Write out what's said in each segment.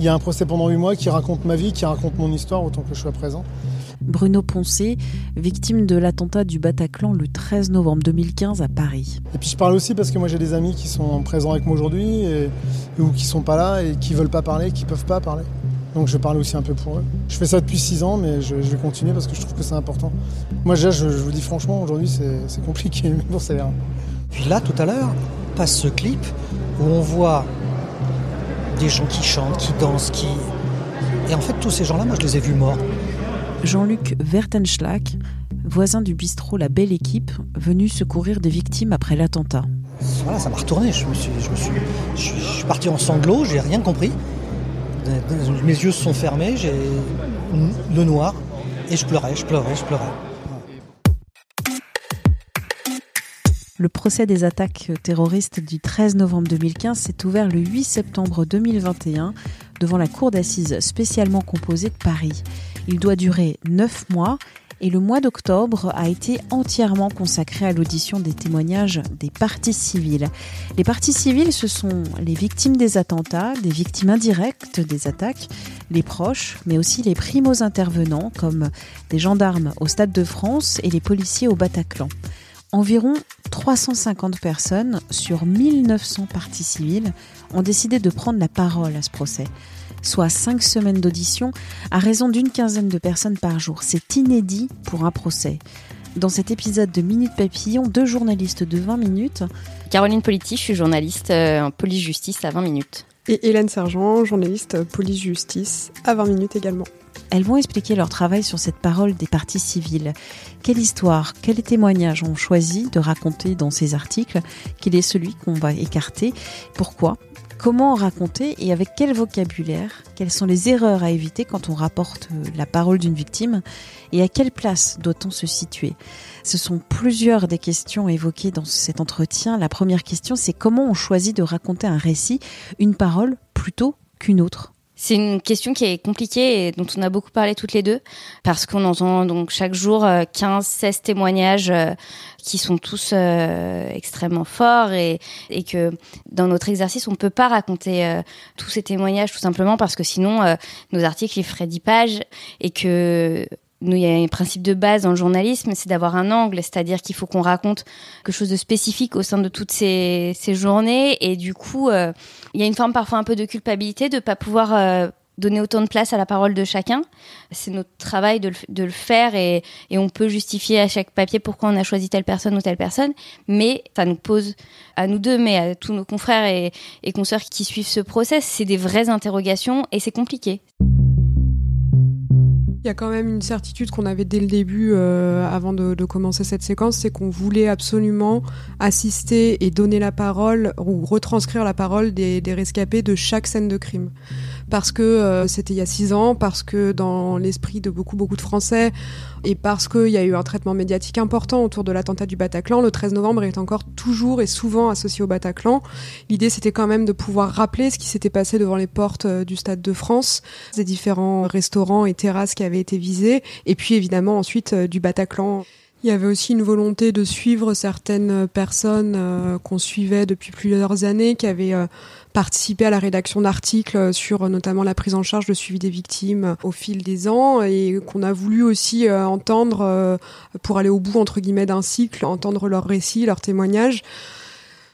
Il y a un procès pendant 8 mois qui raconte ma vie, qui raconte mon histoire autant que je sois présent. Bruno Poncé, victime de l'attentat du Bataclan le 13 novembre 2015 à Paris. Et puis je parle aussi parce que moi j'ai des amis qui sont présents avec moi aujourd'hui ou qui sont pas là et qui veulent pas parler, qui peuvent pas parler. Donc je parle aussi un peu pour eux. Je fais ça depuis 6 ans mais je, vais continuer parce que je trouve que c'est important. Moi déjà je, vous dis franchement aujourd'hui c'est compliqué mais bon ça ira. Puis là tout à l'heure passe ce clip où on voit des gens qui chantent, qui dansent, qui... Et en fait tous ces gens-là moi je les ai vus morts. Jean-Luc Vertenschlag, voisin du bistrot La Belle Équipe, venu secourir des victimes après l'attentat. Voilà, ça m'a retourné. Je, me suis, je, me suis, je, suis parti en sanglots, j'ai rien compris. Mes yeux se sont fermés, j'ai le noir, et je pleurais, je pleurais, je pleurais. Le procès des attaques terroristes du 13 novembre 2015 s'est ouvert le 8 septembre 2021 devant la cour d'assises spécialement composée de Paris. Il doit durer neuf mois et le mois d'octobre a été entièrement consacré à l'audition des témoignages des parties civiles. Les parties civiles, ce sont les victimes des attentats, des victimes indirectes des attaques, les proches, mais aussi les primos intervenants comme des gendarmes au Stade de France et les policiers au Bataclan. Environ 350 personnes sur 1900 parties civiles ont décidé de prendre la parole à ce procès soit cinq semaines d'audition, à raison d'une quinzaine de personnes par jour. C'est inédit pour un procès. Dans cet épisode de Minute Papillon, deux journalistes de 20 minutes. Caroline Politi, je suis journaliste euh, en police-justice à 20 minutes. Et Hélène Sergent, journaliste police-justice à 20 minutes également. Elles vont expliquer leur travail sur cette parole des parties civiles. Quelle histoire, quels témoignages ont choisi de raconter dans ces articles Quel est celui qu'on va écarter? Pourquoi? Comment raconter et avec quel vocabulaire Quelles sont les erreurs à éviter quand on rapporte euh, la parole d'une victime Et à quelle place doit-on se situer? Ce sont plusieurs des questions évoquées dans cet entretien. La première question, c'est comment on choisit de raconter un récit, une parole plutôt qu'une autre? C'est une question qui est compliquée et dont on a beaucoup parlé toutes les deux parce qu'on entend donc chaque jour 15 euh, 16 témoignages euh, qui sont tous euh, extrêmement forts et, que dans notre exercice on peut pas raconter tous ces témoignages tout simplement parce que sinon nos articles ils feraient 10 pages et que nous, il y a un principe de base dans le journalisme, c'est d'avoir un angle, c'est-à-dire qu'il faut qu'on raconte quelque chose de spécifique au sein de toutes ces, ces journées, et du coup, euh, il y a une forme parfois un peu de culpabilité de pas pouvoir euh, donner autant de place à la parole de chacun. C'est notre travail de le, de le faire, et, et, on peut justifier à chaque papier pourquoi on a choisi telle personne ou telle personne, mais ça nous pose à nous deux, mais à tous nos confrères et, et consoeurs qui suivent ce process, c'est des vraies interrogations, et c'est compliqué. Il y a quand même une certitude qu'on avait dès le début, euh, avant de, commencer cette séquence, c'est qu'on voulait absolument assister et donner la parole ou retranscrire la parole des rescapés de chaque scène de crime parce que euh, c'était il y a six ans, parce que dans l'esprit de beaucoup beaucoup de Français et parce qu'il y a eu un traitement médiatique important autour de l'attentat du Bataclan, le 13 novembre est encore toujours et souvent associé au Bataclan. L'idée c'était quand même de pouvoir rappeler ce qui s'était passé devant les portes euh, du Stade de France, des différents restaurants et terrasses qui avaient été visés, et puis évidemment ensuite euh, du Bataclan. Il y avait aussi une volonté de suivre certaines personnes euh, qu'on suivait depuis plusieurs années, qui avaient euh, participé à la rédaction d'articles sur euh, notamment la prise en charge, le suivi des victimes au fil des ans, et qu'on a voulu aussi entendre, pour aller au bout entre guillemets d'un cycle, entendre leurs récits, leurs témoignages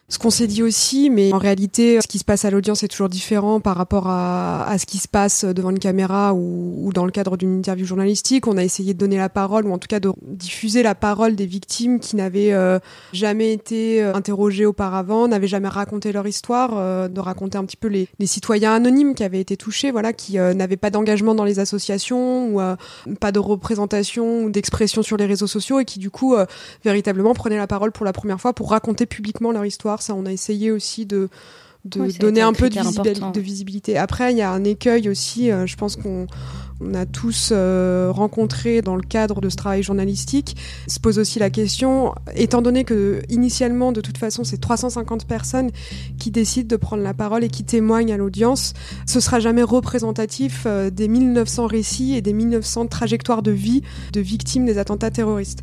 ce qu'on s'est dit aussi, mais en réalité, ce qui se passe à l'audience est toujours différent par rapport à, ce qui se passe devant une caméra ou, dans le cadre d'une interview journalistique. On a essayé de donner la parole, ou en tout cas de diffuser la parole des victimes qui n'avaient euh, jamais été euh, interrogées auparavant, n'avaient jamais raconté leur histoire, euh, de raconter un petit peu les, citoyens anonymes qui avaient été touchés, voilà, qui n'avaient pas d'engagement dans les associations ou pas de représentation ou d'expression sur les réseaux sociaux et qui du coup véritablement prenaient la parole pour la première fois pour raconter publiquement leur histoire ça, on a essayé aussi de de donner un, peu de, de, visibilité. Après, il y a un écueil aussi, je pense qu'on on a tous euh, rencontré dans le cadre de ce travail journalistique, se pose aussi la question, étant donné que initialement, de toute façon, c'est 350 personnes qui décident de prendre la parole et qui témoignent à l'audience, ce sera jamais représentatif euh, des 1900 récits et des 1900 trajectoires de vie de victimes des attentats terroristes.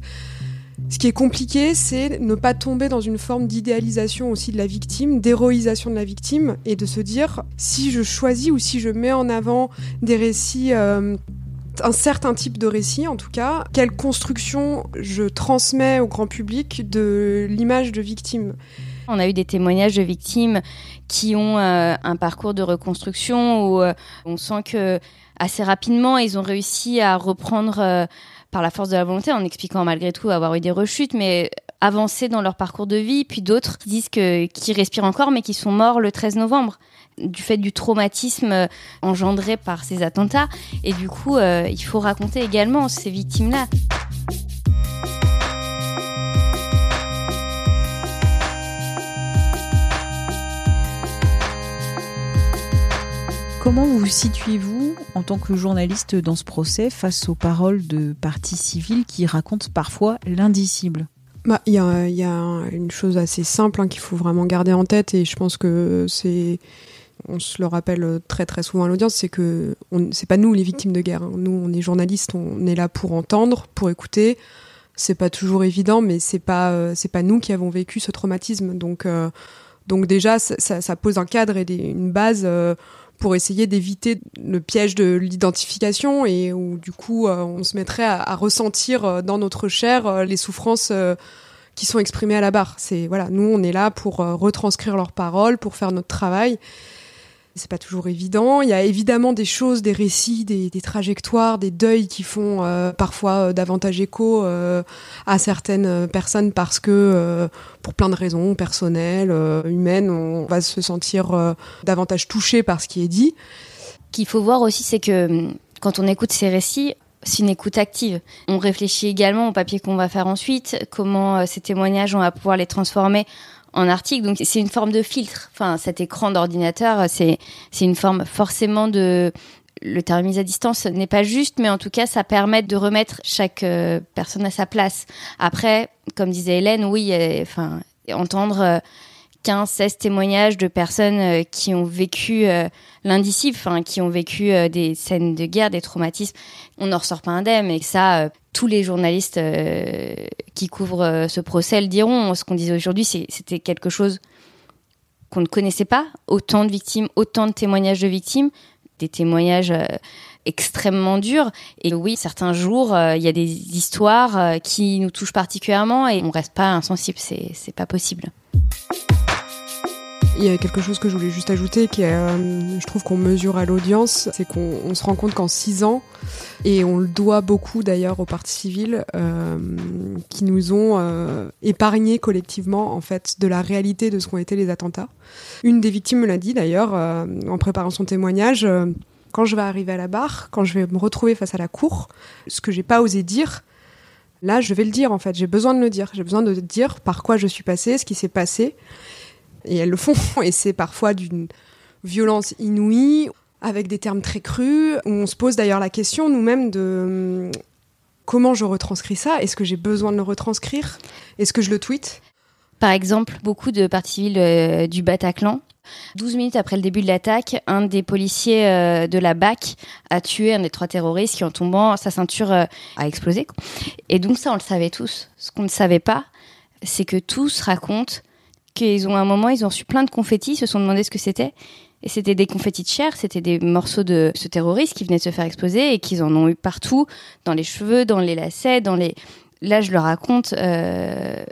Ce qui est compliqué, c'est ne pas tomber dans une forme d'idéalisation aussi de la victime, d'héroïsation de la victime, et de se dire, si je choisis ou si je mets en avant des récits... Euh, un certain type de récit en tout cas, quelle construction je transmets au grand public de l'image de victime? On a eu des témoignages de victimes qui ont euh, un parcours de reconstruction où euh, on sent que assez rapidement ils ont réussi à reprendre par la force de la volonté, en expliquant malgré tout avoir eu des rechutes, mais avancer dans leur parcours de vie, puis d'autres qui disent que qui respirent encore, mais qui sont morts le 13 novembre du fait du traumatisme euh, engendré par ces attentats. Et du coup, euh, il faut raconter également ces victimes-là. Comment vous situez-vous en tant que journaliste dans ce procès face aux paroles de parties civiles qui racontent parfois l'indicible bah, il y, a, une chose assez simple hein, qu'il faut vraiment garder en tête et je pense que c'est on se le rappelle très très souvent à l'audience, c'est que c'est pas nous les victimes de guerre. Hein. Nous, on est journalistes, on est là pour entendre, pour écouter. C'est pas toujours évident, mais c'est pas euh, c'est pas nous qui avons vécu ce traumatisme. Donc euh, donc déjà, ça, pose un cadre et une base. Euh, pour essayer d'éviter le piège de l'identification et où du coup euh, on se mettrait à, ressentir euh, dans notre chair euh, les souffrances qui sont exprimées à la barre. C'est voilà, nous on est là pour retranscrire leurs paroles, pour faire notre travail c'est pas toujours évident. Il y a évidemment des choses, des récits, des, trajectoires, des deuils qui font euh, parfois euh, davantage écho euh, à certaines personnes parce que, pour plein de raisons personnelles, humaines, on va se sentir davantage touché par ce qui est dit. Qu'il faut voir aussi, c'est que hum, quand on écoute ces récits, c'est une écoute active. On réfléchit également au papier qu'on va faire ensuite, comment ces témoignages, on va pouvoir les transformer en article. Donc c'est une forme de filtre. Enfin, cet écran d'ordinateur, c'est c'est une forme forcément de le terme mise à distance n'est pas juste, mais en tout cas, ça permet de remettre chaque euh, personne à sa place. Après, comme disait Hélène, oui, enfin, entendre euh, 15, 16 témoignages de personnes euh, qui ont vécu euh, l'indicible, qui ont vécu euh, des scènes de guerre, des traumatismes. On n'en ressort pas indemne et ça, tous les journalistes qui couvrent ce procès le diront. Ce qu'on disait aujourd'hui, c'était quelque chose qu'on ne connaissait pas. Autant de victimes, autant de témoignages de victimes, des témoignages extrêmement durs. Et oui, certains jours, il y a des histoires qui nous touchent particulièrement et on reste pas insensible. C'est pas possible. Il y a quelque chose que je voulais juste ajouter, qui euh, je trouve qu'on mesure à l'audience, c'est qu'on se rend compte qu'en six ans, et on le doit beaucoup d'ailleurs aux partis civils, euh, qui nous ont euh, épargnés collectivement en fait de la réalité de ce qu'ont été les attentats. Une des victimes me l'a dit d'ailleurs en préparant son témoignage. quand je vais arriver à la barre, quand je vais me retrouver face à la cour, ce que j'ai pas osé dire, Là, je vais le dire en fait. J'ai besoin de le dire. J'ai besoin de dire par quoi je suis passée, ce qui s'est passé. Et elles le font. Et c'est parfois d'une violence inouïe, avec des termes très crus. On se pose d'ailleurs la question nous-mêmes de hum, comment je retranscris ça? Est-ce que j'ai besoin de le retranscrire? Est-ce que je le tweet Par exemple, beaucoup de parties civiles euh, du Bataclan 12 minutes après le début de l'attaque, un des policiers euh, de la BAC a tué un des trois terroristes qui, en tombant, sa ceinture euh, a explosé. Et donc ça, on le savait tous. Ce qu'on ne savait pas, c'est que tous racontent qu'ils ont un moment, ils ont reçu plein de confettis, se sont demandé ce que c'était. Et c'était des confettis de chair, c'était des morceaux de ce terroriste qui venait de se faire exploser et qu'ils en ont eu partout, dans les cheveux, dans les lacets, dans les... Là, je le raconte, euh,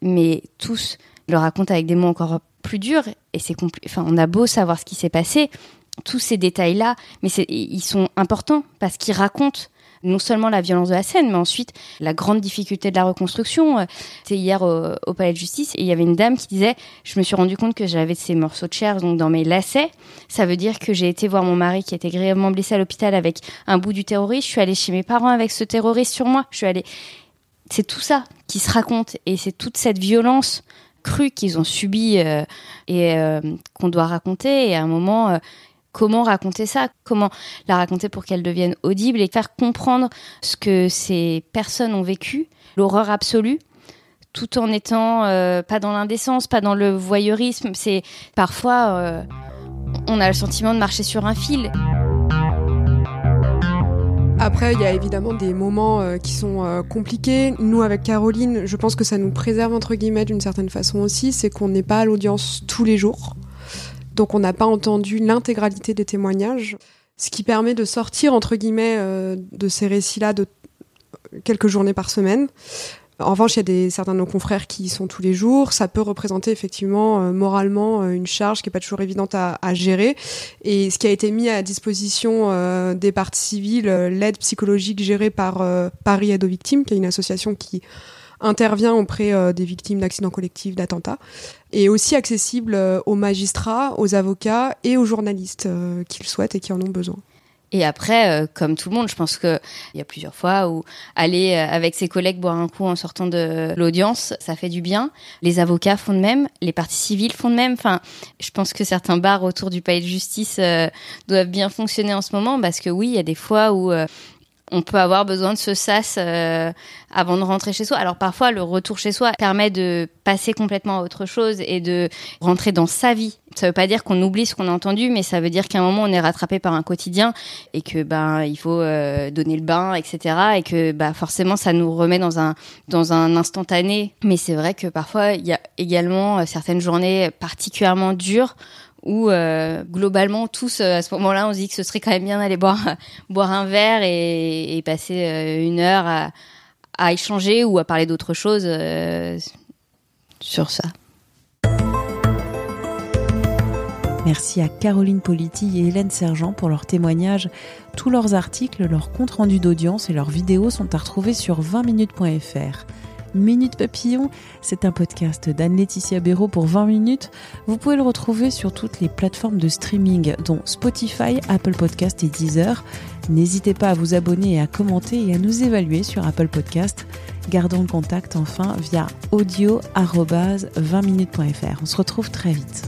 mais tous le racontent avec des mots encore plus dur et c'est enfin on a beau savoir ce qui s'est passé tous ces détails là mais ils sont importants parce qu'ils racontent non seulement la violence de la scène, mais ensuite la grande difficulté de la reconstruction. C'était hier au, palais de justice et il y avait une dame qui disait Je me suis rendu compte que j'avais ces morceaux de chair donc dans mes lacets. Ça veut dire que j'ai été voir mon mari qui était grièvement blessé à l'hôpital avec un bout du terroriste. Je suis allée chez mes parents avec ce terroriste sur moi. Je suis allée. C'est tout ça qui se raconte et c'est toute cette violence crues qu'ils ont subies et qu'on doit raconter. Et à un moment, comment raconter ça, comment la raconter pour qu'elle devienne audible et faire comprendre ce que ces personnes ont vécu, l'horreur absolue tout en étant pas dans l'indécence, pas dans le voyeurisme. C'est parfois on a le sentiment de marcher sur un fil. Après, il y a évidemment des moments euh, qui sont euh, compliqués. Nous, avec Caroline, je pense que ça nous préserve, entre guillemets, d'une certaine façon aussi, c'est qu'on n'est pas à l'audience tous les jours. Donc, on n'a pas entendu l'intégralité des témoignages, ce qui permet de sortir, entre guillemets, euh, de ces récits-là de quelques journées par semaine. En revanche, il y a des, certains de nos confrères qui y sont tous les jours. Ça peut représenter effectivement euh, moralement euh, une charge qui n'est pas toujours évidente à, gérer. Et ce qui a été mis à disposition des parties civiles, l'aide psychologique gérée par Paris Aide aux victimes, qui est une association qui intervient auprès des victimes d'accidents collectifs, d'attentats, et aussi accessible aux magistrats, aux avocats et aux journalistes qui le souhaitent et qui en ont besoin. Et après, euh, comme tout le monde, je pense qu'il y a plusieurs fois où aller euh, avec ses collègues boire un coup en sortant de l'audience, ça fait du bien. Les avocats font de même, les parties civiles font de même. Enfin, je pense que certains bars autour du palais de justice euh, doivent bien fonctionner en ce moment parce que oui, il y a des fois où on peut avoir besoin de ce sas euh, avant de rentrer chez soi. Alors parfois, le retour chez soi permet de passer complètement à autre chose et de rentrer dans sa vie. Ça veut pas dire qu'on oublie ce qu'on a entendu, mais ça veut dire qu'à un moment on est rattrapé par un quotidien et que ben il faut euh, donner le bain, etc. Et que bah forcément ça nous remet dans un dans un instantané. Mais c'est vrai que parfois il y a également euh, certaines journées particulièrement dures où euh, globalement tous euh, à ce moment-là on se dit que ce serait quand même bien d'aller boire un verre et, passer euh, une heure à, échanger ou à parler d'autre chose sur ça. Merci à Caroline Politi et Hélène Sergent pour leurs témoignages. Tous leurs articles, leurs comptes rendus d'audience et leurs vidéos sont à retrouver sur 20minutes.fr. Minute Papillon, c'est un podcast d'Anne-Laetitia Béraud pour 20 minutes. Vous pouvez le retrouver sur toutes les plateformes de streaming, dont Spotify, Apple Podcast et Deezer. N'hésitez pas à vous abonner et à commenter et à nous évaluer sur Apple Podcast. Gardons le contact enfin via audio-20minutes.fr. On se retrouve très vite.